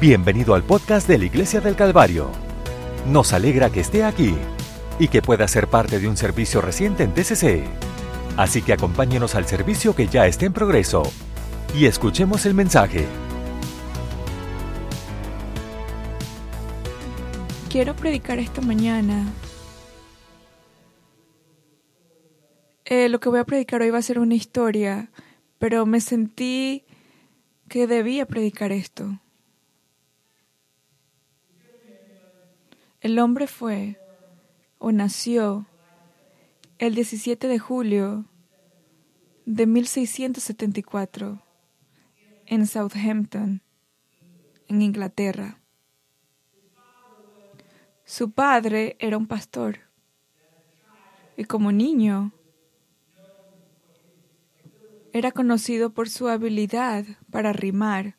Bienvenido al podcast de la Iglesia del Calvario. Nos alegra que esté aquí y que pueda ser parte de un servicio reciente en TCC. Así que acompáñenos al servicio que ya está en progreso y escuchemos el mensaje. Quiero predicar esta mañana. Eh, lo que voy a predicar hoy va a ser una historia, pero me sentí que debía predicar esto. El hombre fue o nació el 17 de julio de 1674 en Southampton, en Inglaterra. Su padre era un pastor y como niño era conocido por su habilidad para rimar.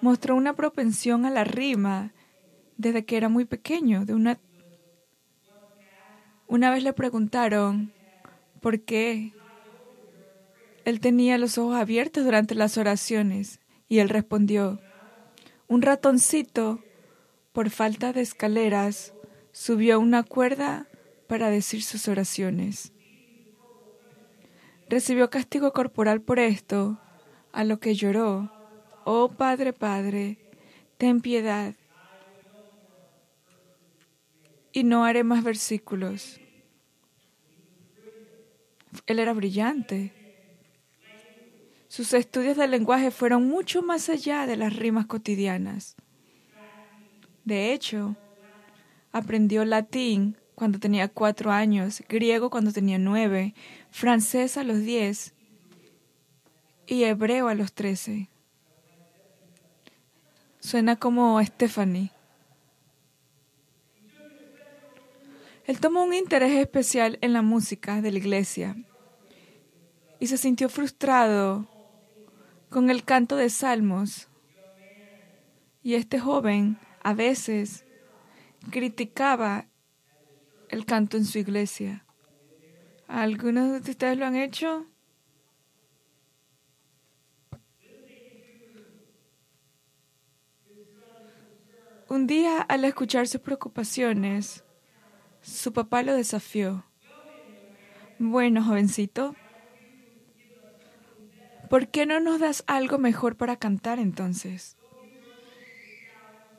Mostró una propensión a la rima desde que era muy pequeño. De una, una vez le preguntaron por qué él tenía los ojos abiertos durante las oraciones y él respondió, un ratoncito, por falta de escaleras, subió una cuerda para decir sus oraciones. Recibió castigo corporal por esto, a lo que lloró, Oh Padre, Padre, ten piedad y no haré más versículos. Él era brillante. Sus estudios del lenguaje fueron mucho más allá de las rimas cotidianas. De hecho, aprendió latín cuando tenía cuatro años, griego cuando tenía nueve, francés a los diez y hebreo a los trece. Suena como Stephanie. Él tomó un interés especial en la música de la iglesia y se sintió frustrado con el canto de salmos. Y este joven a veces criticaba el canto en su iglesia. ¿Algunos de ustedes lo han hecho? Un día, al escuchar sus preocupaciones, su papá lo desafió. Bueno, jovencito, ¿por qué no nos das algo mejor para cantar entonces?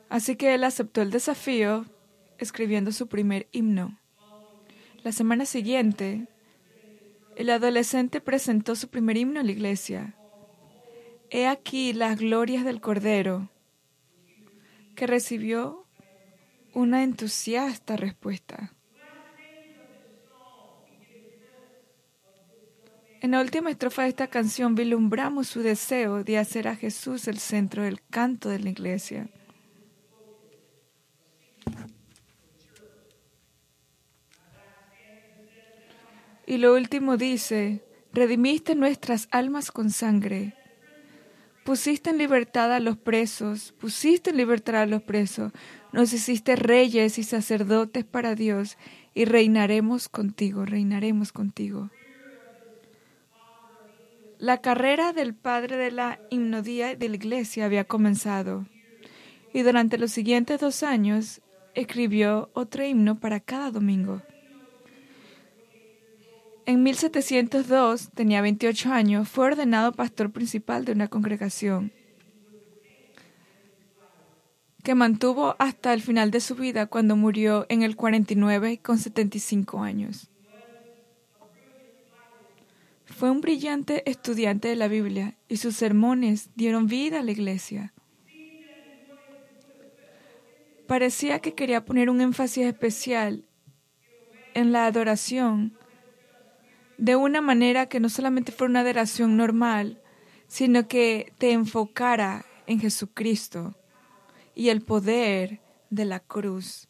Así que él aceptó el desafío escribiendo su primer himno. La semana siguiente, el adolescente presentó su primer himno a la iglesia. He aquí las glorias del Cordero, que recibió una entusiasta respuesta. En la última estrofa de esta canción vislumbramos su deseo de hacer a Jesús el centro del canto de la iglesia. Y lo último dice, redimiste nuestras almas con sangre, pusiste en libertad a los presos, pusiste en libertad a los presos, nos hiciste reyes y sacerdotes para Dios y reinaremos contigo, reinaremos contigo. La carrera del padre de la himnodía de la iglesia había comenzado y durante los siguientes dos años escribió otro himno para cada domingo. En 1702, tenía 28 años, fue ordenado pastor principal de una congregación que mantuvo hasta el final de su vida cuando murió en el 49 con 75 años. Fue un brillante estudiante de la Biblia y sus sermones dieron vida a la iglesia. Parecía que quería poner un énfasis especial en la adoración de una manera que no solamente fuera una adoración normal, sino que te enfocara en Jesucristo y el poder de la cruz.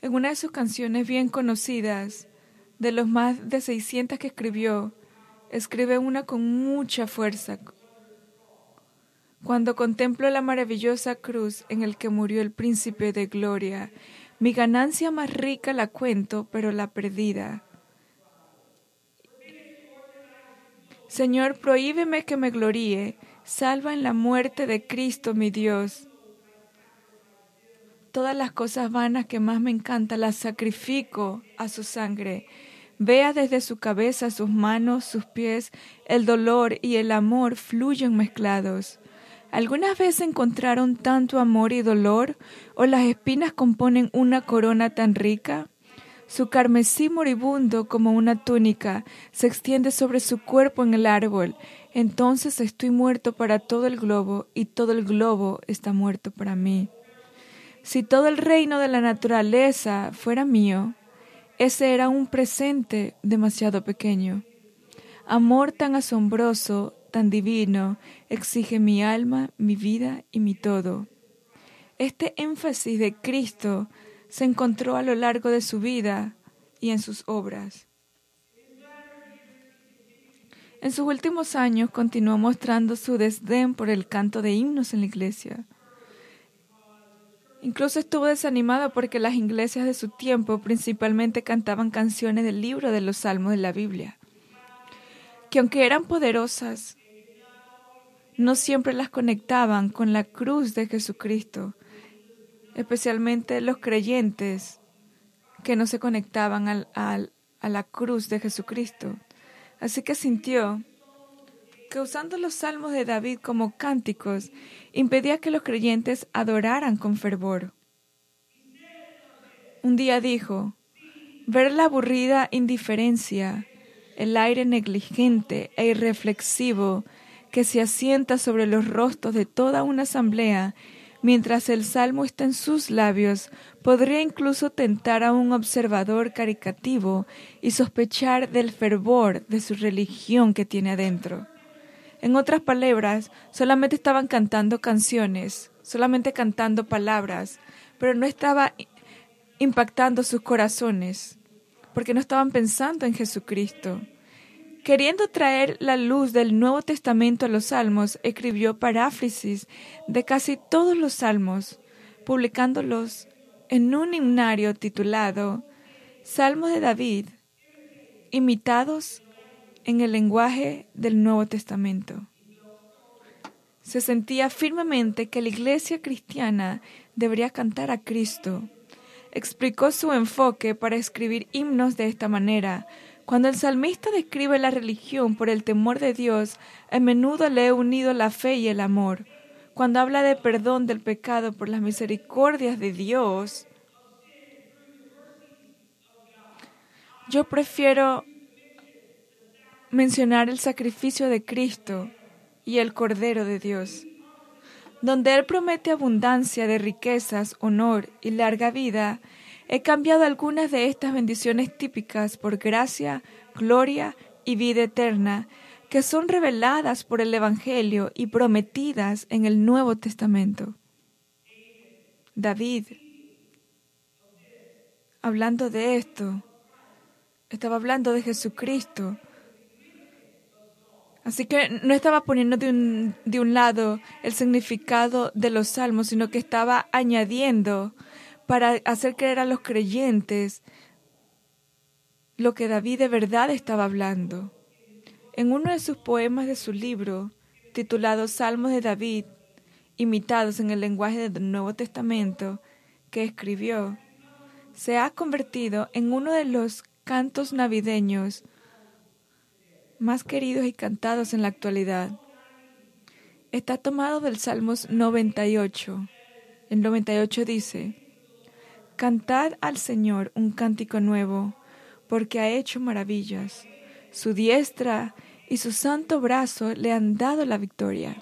En una de sus canciones bien conocidas, de los más de 600 que escribió, escribe una con mucha fuerza. Cuando contemplo la maravillosa cruz en el que murió el príncipe de gloria, mi ganancia más rica la cuento, pero la perdida. Señor, prohíbeme que me gloríe Salva en la muerte de Cristo, mi Dios. Todas las cosas vanas que más me encantan las sacrifico a su sangre. Vea desde su cabeza, sus manos, sus pies, el dolor y el amor fluyen mezclados. ¿Algunas veces encontraron tanto amor y dolor? ¿O las espinas componen una corona tan rica? Su carmesí moribundo como una túnica se extiende sobre su cuerpo en el árbol. Entonces estoy muerto para todo el globo y todo el globo está muerto para mí. Si todo el reino de la naturaleza fuera mío, ese era un presente demasiado pequeño. Amor tan asombroso, tan divino, exige mi alma, mi vida y mi todo. Este énfasis de Cristo se encontró a lo largo de su vida y en sus obras. En sus últimos años continuó mostrando su desdén por el canto de himnos en la iglesia. Incluso estuvo desanimado porque las iglesias de su tiempo principalmente cantaban canciones del libro de los salmos de la Biblia, que aunque eran poderosas, no siempre las conectaban con la cruz de Jesucristo especialmente los creyentes que no se conectaban al, a la cruz de Jesucristo. Así que sintió que usando los salmos de David como cánticos impedía que los creyentes adoraran con fervor. Un día dijo, ver la aburrida indiferencia, el aire negligente e irreflexivo que se asienta sobre los rostros de toda una asamblea Mientras el salmo está en sus labios, podría incluso tentar a un observador caricativo y sospechar del fervor de su religión que tiene adentro. En otras palabras, solamente estaban cantando canciones, solamente cantando palabras, pero no estaba impactando sus corazones, porque no estaban pensando en Jesucristo. Queriendo traer la luz del Nuevo Testamento a los salmos, escribió paráfrasis de casi todos los salmos, publicándolos en un himnario titulado Salmos de David, imitados en el lenguaje del Nuevo Testamento. Se sentía firmemente que la iglesia cristiana debería cantar a Cristo. Explicó su enfoque para escribir himnos de esta manera, cuando el salmista describe la religión por el temor de Dios, a menudo le he unido la fe y el amor. Cuando habla de perdón del pecado por las misericordias de Dios, yo prefiero mencionar el sacrificio de Cristo y el Cordero de Dios, donde Él promete abundancia de riquezas, honor y larga vida He cambiado algunas de estas bendiciones típicas por gracia, gloria y vida eterna, que son reveladas por el Evangelio y prometidas en el Nuevo Testamento. David, hablando de esto, estaba hablando de Jesucristo. Así que no estaba poniendo de un, de un lado el significado de los salmos, sino que estaba añadiendo para hacer creer a los creyentes lo que David de verdad estaba hablando. En uno de sus poemas de su libro, titulado Salmos de David, imitados en el lenguaje del Nuevo Testamento, que escribió, se ha convertido en uno de los cantos navideños más queridos y cantados en la actualidad. Está tomado del Salmos 98. El 98 dice, Cantad al Señor un cántico nuevo, porque ha hecho maravillas. Su diestra y su santo brazo le han dado la victoria.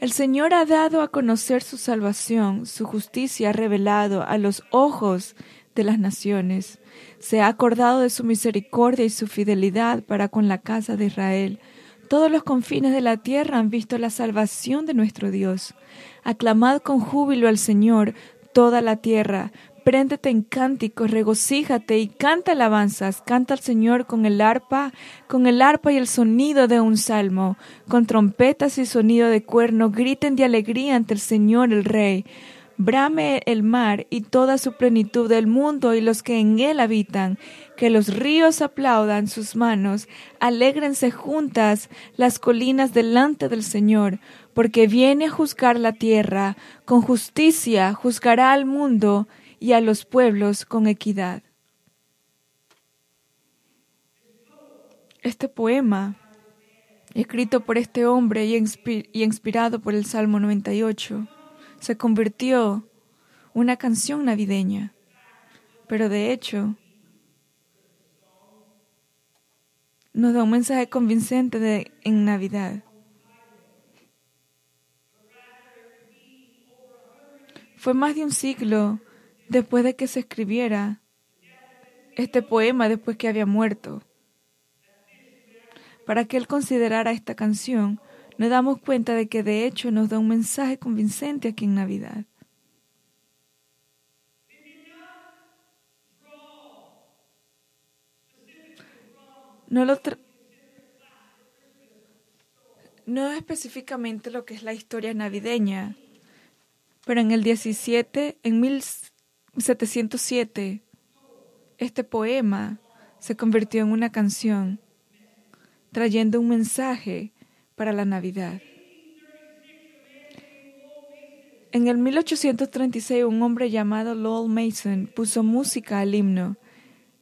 El Señor ha dado a conocer su salvación, su justicia ha revelado a los ojos de las naciones. Se ha acordado de su misericordia y su fidelidad para con la casa de Israel. Todos los confines de la tierra han visto la salvación de nuestro Dios. Aclamad con júbilo al Señor toda la tierra, préndete en cánticos, regocíjate y canta alabanzas, canta al Señor con el arpa, con el arpa y el sonido de un salmo, con trompetas y sonido de cuerno, griten de alegría ante el Señor el Rey, Brame el mar y toda su plenitud del mundo y los que en él habitan. Que los ríos aplaudan sus manos, alégrense juntas las colinas delante del Señor, porque viene a juzgar la tierra, con justicia juzgará al mundo y a los pueblos con equidad. Este poema, escrito por este hombre y, inspirado por el Salmo 98, se convirtió una canción navideña, pero de hecho nos da un mensaje convincente de, en Navidad. Fue más de un siglo después de que se escribiera este poema después que había muerto para que él considerara esta canción, nos damos cuenta de que de hecho nos da un mensaje convincente aquí en Navidad. No lo no específicamente lo que es la historia navideña, pero en el 17, en 1707, este poema se convirtió en una canción trayendo un mensaje para la Navidad. En el 1836 un hombre llamado Lowell Mason puso música al himno.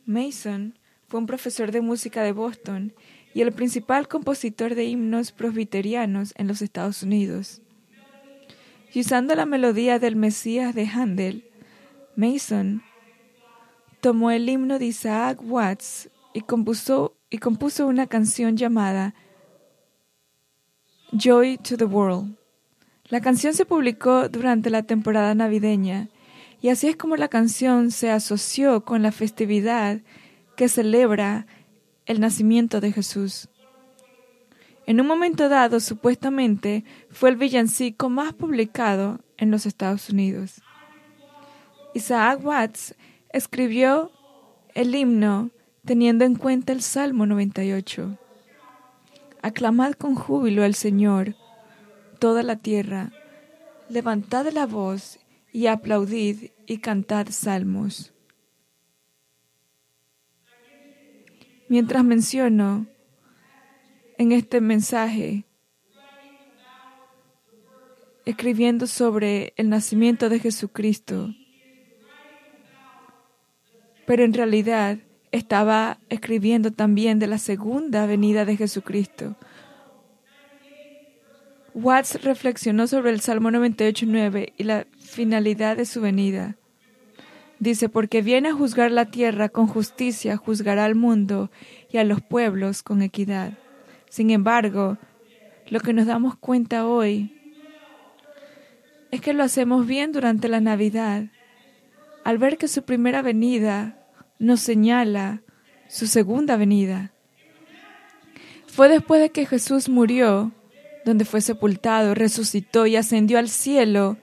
Mason fue un profesor de música de Boston y el principal compositor de himnos presbiterianos en los Estados Unidos. Y usando la melodía del Mesías de Handel, Mason tomó el himno de Isaac Watts y compuso y compuso una canción llamada Joy to the World. La canción se publicó durante la temporada navideña y así es como la canción se asoció con la festividad que celebra el nacimiento de Jesús. En un momento dado, supuestamente, fue el villancico más publicado en los Estados Unidos. Isaac Watts escribió el himno teniendo en cuenta el Salmo 98. Aclamad con júbilo al Señor, toda la tierra, levantad la voz y aplaudid y cantad salmos. Mientras menciono en este mensaje, escribiendo sobre el nacimiento de Jesucristo, pero en realidad estaba escribiendo también de la segunda venida de Jesucristo. Watts reflexionó sobre el Salmo 98.9 y la finalidad de su venida. Dice, porque viene a juzgar la tierra con justicia, juzgará al mundo y a los pueblos con equidad. Sin embargo, lo que nos damos cuenta hoy es que lo hacemos bien durante la Navidad, al ver que su primera venida nos señala su segunda venida. Fue después de que Jesús murió, donde fue sepultado, resucitó y ascendió al cielo,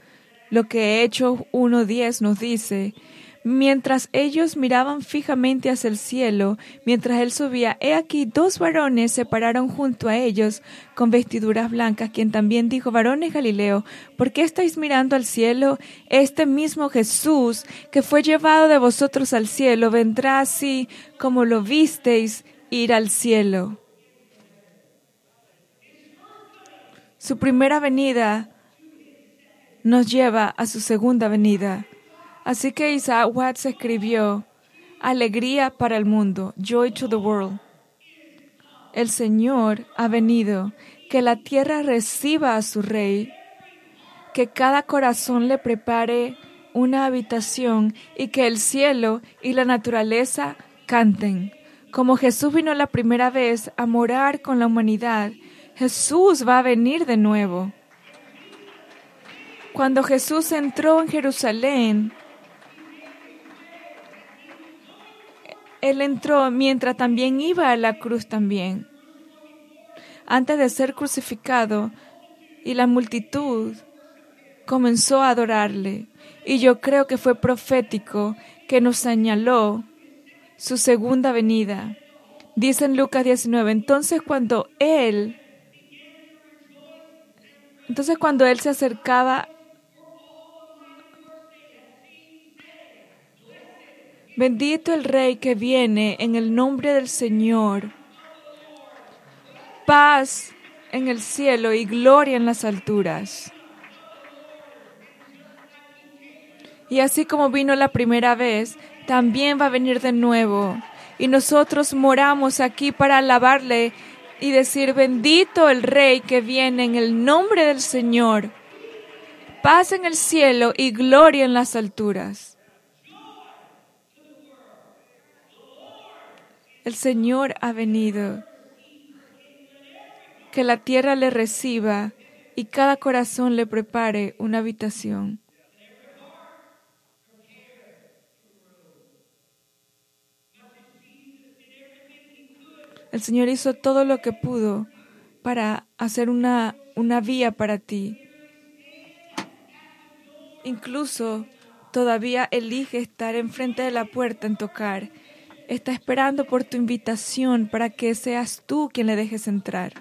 lo que Hechos 1.10 nos dice, Mientras ellos miraban fijamente hacia el cielo, mientras él subía, he aquí dos varones se pararon junto a ellos con vestiduras blancas, quien también dijo, varones Galileo, ¿por qué estáis mirando al cielo? Este mismo Jesús que fue llevado de vosotros al cielo, vendrá así como lo visteis ir al cielo. Su primera venida nos lleva a su segunda venida. Así que Isaac Watts escribió, Alegría para el mundo, joy to the world. El Señor ha venido, que la tierra reciba a su rey, que cada corazón le prepare una habitación y que el cielo y la naturaleza canten. Como Jesús vino la primera vez a morar con la humanidad, Jesús va a venir de nuevo. Cuando Jesús entró en Jerusalén, Él entró mientras también iba a la cruz también. Antes de ser crucificado, y la multitud comenzó a adorarle. Y yo creo que fue profético que nos señaló su segunda venida. Dice en Lucas 19, entonces cuando Él, entonces cuando Él se acercaba Bendito el Rey que viene en el nombre del Señor. Paz en el cielo y gloria en las alturas. Y así como vino la primera vez, también va a venir de nuevo. Y nosotros moramos aquí para alabarle y decir, bendito el Rey que viene en el nombre del Señor. Paz en el cielo y gloria en las alturas. El Señor ha venido. Que la tierra le reciba y cada corazón le prepare una habitación. El Señor hizo todo lo que pudo para hacer una, una vía para ti. Incluso todavía elige estar enfrente de la puerta en tocar. Está esperando por tu invitación para que seas tú quien le dejes entrar.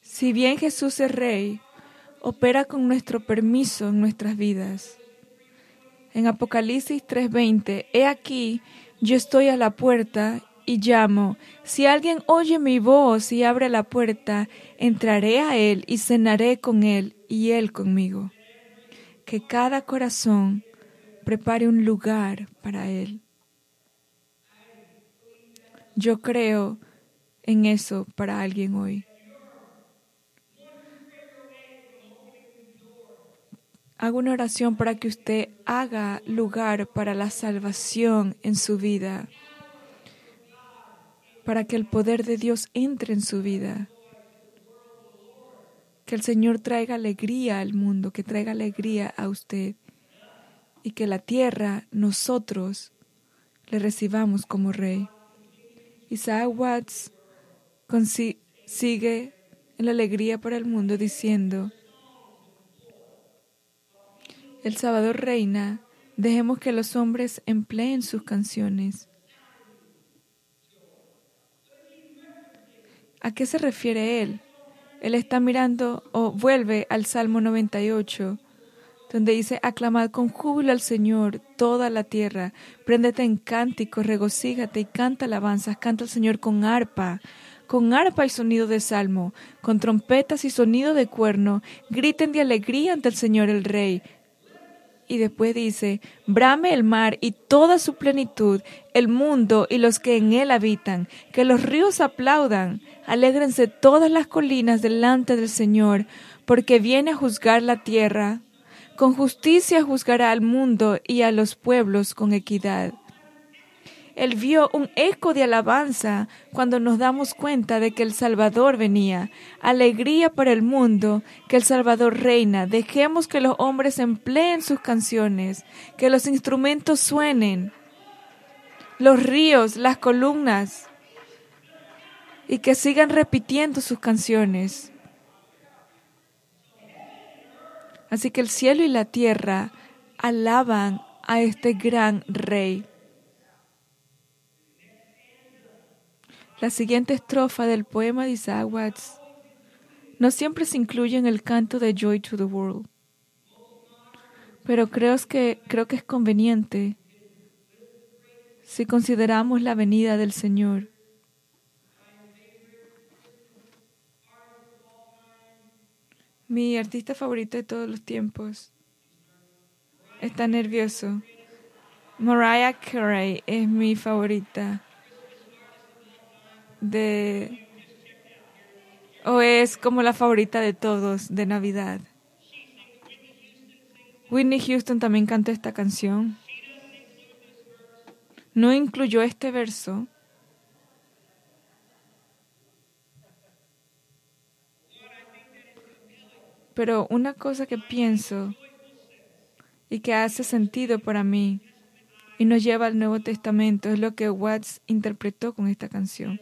Si bien Jesús es Rey, opera con nuestro permiso en nuestras vidas. En Apocalipsis 3:20, He aquí, yo estoy a la puerta y llamo. Si alguien oye mi voz y abre la puerta, entraré a él y cenaré con él y él conmigo. Que cada corazón prepare un lugar para él. Yo creo en eso para alguien hoy. Hago una oración para que usted haga lugar para la salvación en su vida para que el poder de Dios entre en su vida. Que el Señor traiga alegría al mundo, que traiga alegría a usted y que la tierra, nosotros, le recibamos como rey. Isaac Watts sigue en la alegría para el mundo diciendo, El Salvador reina, dejemos que los hombres empleen sus canciones ¿A qué se refiere él? Él está mirando o vuelve al Salmo 98, donde dice, aclamad con júbilo al Señor toda la tierra, préndete en cántico, regocíjate y canta alabanzas, canta al Señor con arpa, con arpa y sonido de salmo, con trompetas y sonido de cuerno, griten de alegría ante el Señor el Rey, y después dice, brame el mar y toda su plenitud, el mundo y los que en él habitan, que los ríos aplaudan, alégrense todas las colinas delante del Señor, porque viene a juzgar la tierra. Con justicia juzgará al mundo y a los pueblos con equidad. Él vio un eco de alabanza cuando nos damos cuenta de que el Salvador venía. Alegría para el mundo, que el Salvador reina. Dejemos que los hombres empleen sus canciones, que los instrumentos suenen, los ríos, las columnas, y que sigan repitiendo sus canciones. Así que el cielo y la tierra alaban a este gran rey. La siguiente estrofa del poema de Isaac no siempre se incluye en el canto de Joy to the World, pero creo que, creo que es conveniente si consideramos la venida del Señor. Mi artista favorito de todos los tiempos está nervioso. Mariah Carey es mi favorita de o es como la favorita de todos de Navidad. Whitney Houston también cantó esta canción. No incluyó este verso. Pero una cosa que pienso y que hace sentido para mí y nos lleva al Nuevo Testamento es lo que Watts interpretó con esta canción.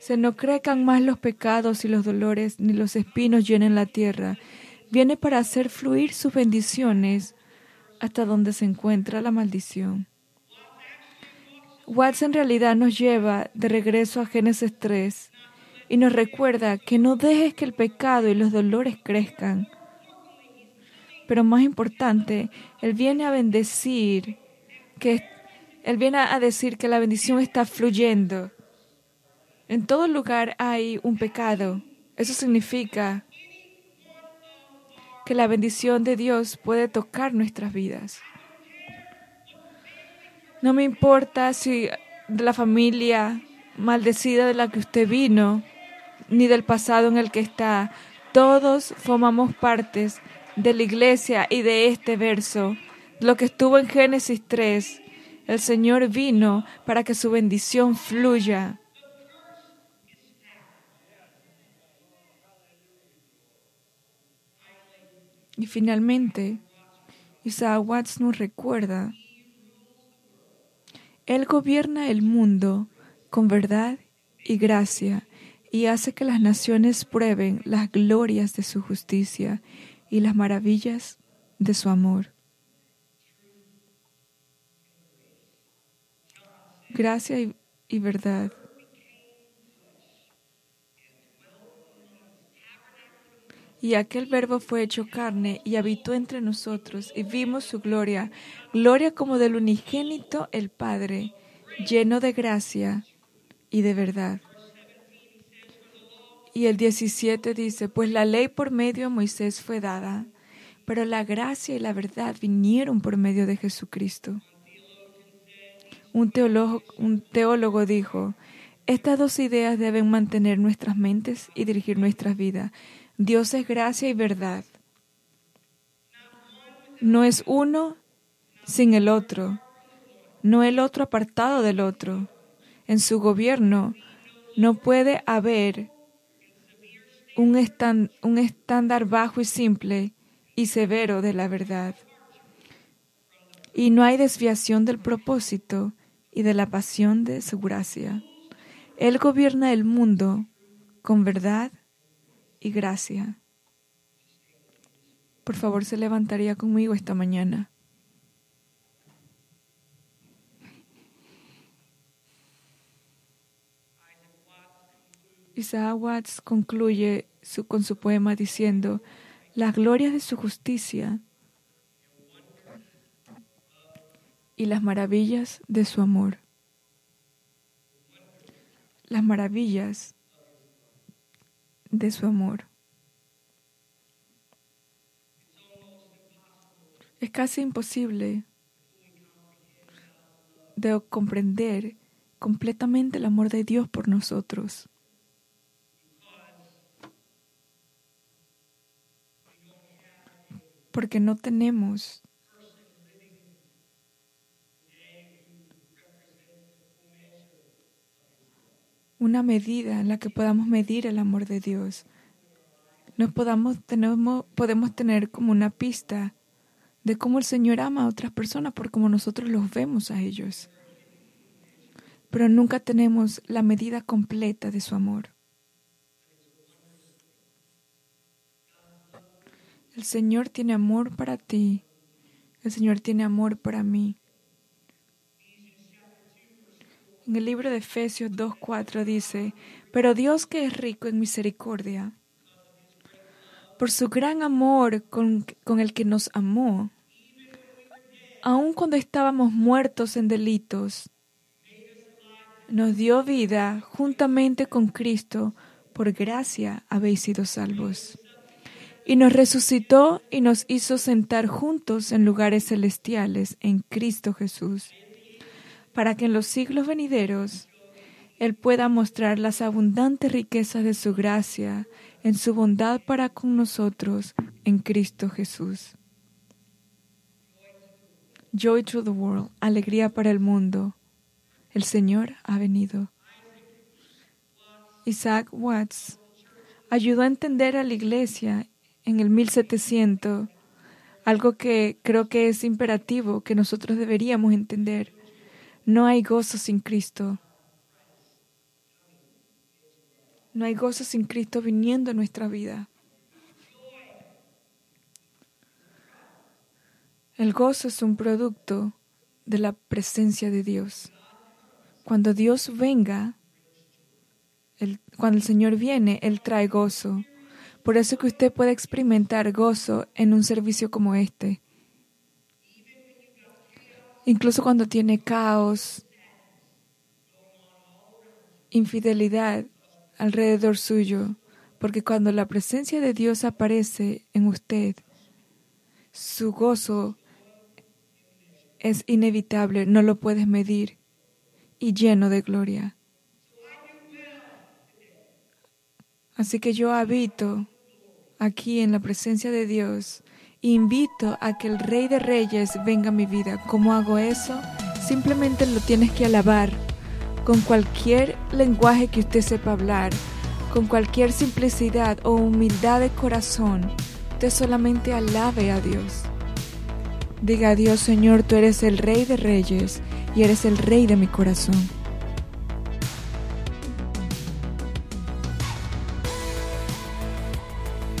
Se no crezcan más los pecados y los dolores, ni los espinos llenen la tierra. Viene para hacer fluir sus bendiciones hasta donde se encuentra la maldición. Watts en realidad nos lleva de regreso a Génesis 3 y nos recuerda que no dejes que el pecado y los dolores crezcan. Pero más importante, Él viene a bendecir, que Él viene a decir que la bendición está fluyendo. En todo lugar hay un pecado. Eso significa que la bendición de Dios puede tocar nuestras vidas. No me importa si de la familia maldecida de la que usted vino, ni del pasado en el que está. Todos formamos partes de la iglesia y de este verso. Lo que estuvo en Génesis 3, el Señor vino para que su bendición fluya. Y finalmente, Isaac Watts nos recuerda, Él gobierna el mundo con verdad y gracia y hace que las naciones prueben las glorias de su justicia y las maravillas de su amor. Gracia y, verdad. Y aquel verbo fue hecho carne y habitó entre nosotros y vimos su gloria, gloria como del unigénito el Padre, lleno de gracia y de verdad. Y el 17 dice, pues la ley por medio de Moisés fue dada, pero la gracia y la verdad vinieron por medio de Jesucristo. Un teólogo, un teólogo dijo, estas dos ideas deben mantener nuestras mentes y dirigir nuestras vidas. Dios es gracia y verdad. No es uno sin el otro, no el otro apartado del otro. En su gobierno no puede haber un, estándar bajo y simple y severo de la verdad. Y no hay desviación del propósito y de la pasión de su gracia. Él gobierna el mundo con verdad y gracia. Por favor, se levantaría conmigo esta mañana. Isaac Watts concluye con su poema diciendo, las glorias de su justicia y las maravillas de su amor. Las maravillas de su amor. Es casi imposible de comprender completamente el amor de Dios por nosotros. Porque no tenemos una medida en la que podamos medir el amor de Dios. No podamos, tenemos, podemos tener como una pista de cómo el Señor ama a otras personas por cómo nosotros los vemos a ellos. Pero nunca tenemos la medida completa de su amor. El Señor tiene amor para ti. El Señor tiene amor para mí. En el libro de Efesios 2.4 dice, pero Dios que es rico en misericordia, por su gran amor con, con el que nos amó, aun cuando estábamos muertos en delitos, nos dio vida juntamente con Cristo, por gracia habéis sido salvos y nos resucitó y nos hizo sentar juntos en lugares celestiales en Cristo Jesús, para que en los siglos venideros Él pueda mostrar las abundantes riquezas de su gracia en su bondad para con nosotros en Cristo Jesús. Joy to the world, alegría para el mundo. El Señor ha venido. Isaac Watts ayudó a entender a la iglesia en el 1700, algo que creo que es imperativo, que nosotros deberíamos entender. No hay gozo sin Cristo. No hay gozo sin Cristo viniendo a nuestra vida. El gozo es un producto de la presencia de Dios. Cuando Dios venga, cuando el Señor viene, Él trae gozo Por eso que usted puede experimentar gozo en un servicio como este. Incluso cuando tiene caos, infidelidad alrededor suyo, porque cuando la presencia de Dios aparece en usted, su gozo es inevitable, no lo puedes medir y lleno de gloria. Así que yo habito aquí en la presencia de Dios. Invito a que el Rey de Reyes venga a mi vida. ¿Cómo hago eso? Simplemente lo tienes que alabar con cualquier lenguaje que usted sepa hablar, con cualquier simplicidad o humildad de corazón. Usted solamente alabe a Dios. Diga a Dios, Señor, tú eres el Rey de Reyes y eres el Rey de mi corazón.